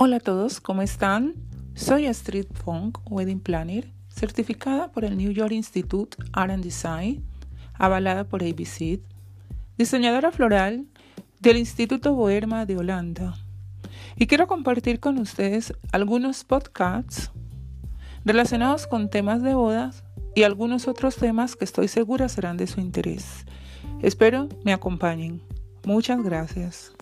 Hola a todos, ¿cómo están? Soy Astrid Funk, Wedding Planner, certificada por el New York Institute Art and Design, avalada por ABC, diseñadora floral del Instituto Boerma de Holanda. Y quiero compartir con ustedes algunos podcasts relacionados con temas de bodas y algunos otros temas que estoy segura serán de su interés. Espero me acompañen. Muchas gracias.